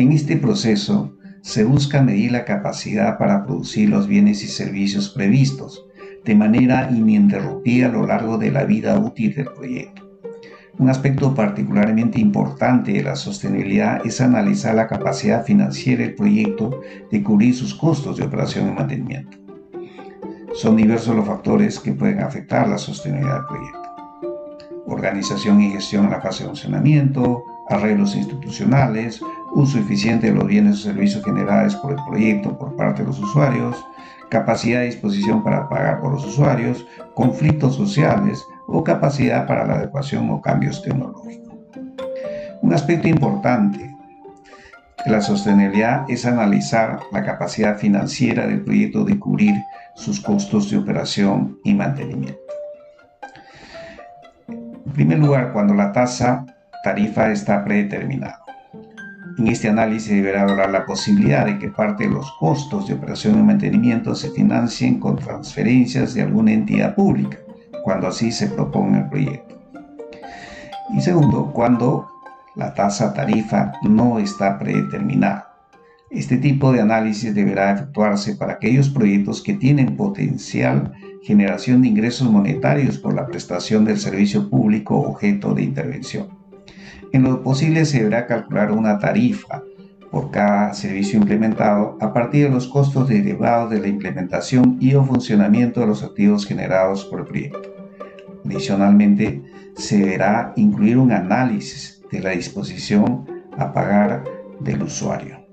En este proceso se busca medir la capacidad para producir los bienes y servicios previstos de manera ininterrumpida a lo largo de la vida útil del proyecto. Un aspecto particularmente importante de la sostenibilidad es analizar la capacidad financiera del proyecto de cubrir sus costos de operación y mantenimiento. Son diversos los factores que pueden afectar la sostenibilidad del proyecto. Organización y gestión en la fase de funcionamiento, arreglos institucionales, uso eficiente de los bienes o servicios generados por el proyecto por parte de los usuarios, capacidad de disposición para pagar por los usuarios, conflictos sociales o capacidad para la adecuación o cambios tecnológicos. Un aspecto importante de la sostenibilidad es analizar la capacidad financiera del proyecto de cubrir sus costos de operación y mantenimiento. En primer lugar, cuando la tasa tarifa está predeterminada. En este análisis deberá valorar la posibilidad de que parte de los costos de operación y mantenimiento se financien con transferencias de alguna entidad pública, cuando así se proponga el proyecto. Y segundo, cuando la tasa tarifa no está predeterminada. Este tipo de análisis deberá efectuarse para aquellos proyectos que tienen potencial generación de ingresos monetarios por la prestación del servicio público objeto de intervención. En lo posible se deberá calcular una tarifa por cada servicio implementado a partir de los costos derivados de la implementación y o funcionamiento de los activos generados por el proyecto. Adicionalmente, se deberá incluir un análisis de la disposición a pagar del usuario.